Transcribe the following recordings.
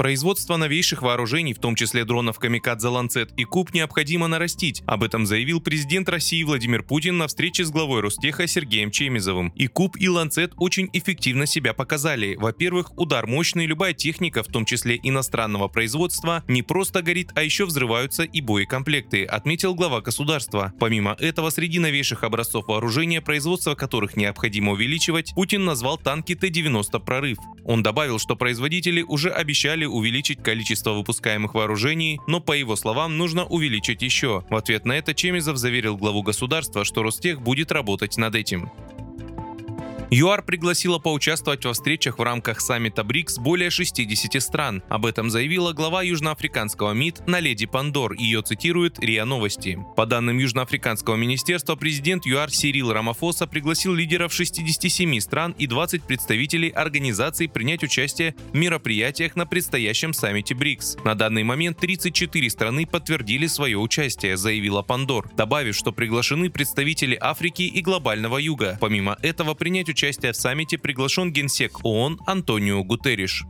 Производство новейших вооружений, в том числе дронов «Камикадзе Ланцет» и «Куб» необходимо нарастить. Об этом заявил президент России Владимир Путин на встрече с главой Ростеха Сергеем Чемизовым. И «Куб», и «Ланцет» очень эффективно себя показали. Во-первых, удар мощный, любая техника, в том числе иностранного производства, не просто горит, а еще взрываются и боекомплекты, отметил глава государства. Помимо этого, среди новейших образцов вооружения, производство которых необходимо увеличивать, Путин назвал танки Т-90 «Прорыв». Он добавил, что производители уже обещали увеличить количество выпускаемых вооружений, но, по его словам, нужно увеличить еще. В ответ на это Чемизов заверил главу государства, что Ростех будет работать над этим. ЮАР пригласила поучаствовать во встречах в рамках саммита БРИКС более 60 стран. Об этом заявила глава южноафриканского МИД Наледи Пандор. Ее цитирует РИА Новости. По данным Южноафриканского министерства, президент ЮАР Сирил Рамафоса пригласил лидеров 67 стран и 20 представителей организаций принять участие в мероприятиях на предстоящем саммите БРИКС. На данный момент 34 страны подтвердили свое участие, заявила Пандор, добавив, что приглашены представители Африки и глобального юга. Помимо этого, принять участие участия в саммите приглашен генсек ООН Антонио Гутерриш.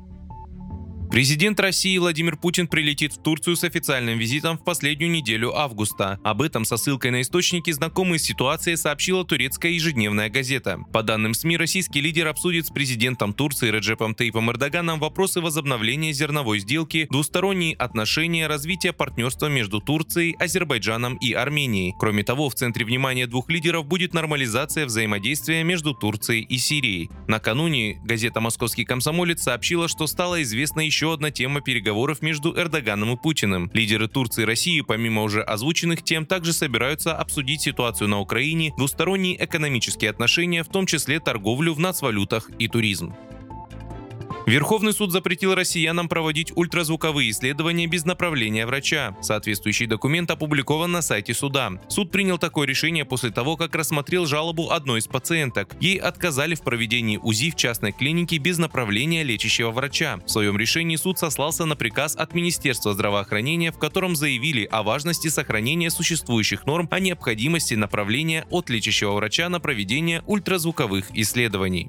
Президент России Владимир Путин прилетит в Турцию с официальным визитом в последнюю неделю августа. Об этом со ссылкой на источники, знакомые с ситуацией, сообщила турецкая ежедневная газета. По данным СМИ, российский лидер обсудит с президентом Турции Реджепом Тейпом Эрдоганом вопросы возобновления зерновой сделки, двусторонние отношения, развития партнерства между Турцией, Азербайджаном и Арменией. Кроме того, в центре внимания двух лидеров будет нормализация взаимодействия между Турцией и Сирией. Накануне газета «Московский комсомолец» сообщила, что стало известно еще еще одна тема переговоров между Эрдоганом и Путиным. Лидеры Турции и России, помимо уже озвученных тем, также собираются обсудить ситуацию на Украине, двусторонние экономические отношения, в том числе торговлю в нацвалютах и туризм. Верховный суд запретил россиянам проводить ультразвуковые исследования без направления врача. Соответствующий документ опубликован на сайте суда. Суд принял такое решение после того, как рассмотрел жалобу одной из пациенток. Ей отказали в проведении УЗИ в частной клинике без направления лечащего врача. В своем решении суд сослался на приказ от Министерства здравоохранения, в котором заявили о важности сохранения существующих норм о необходимости направления от лечащего врача на проведение ультразвуковых исследований.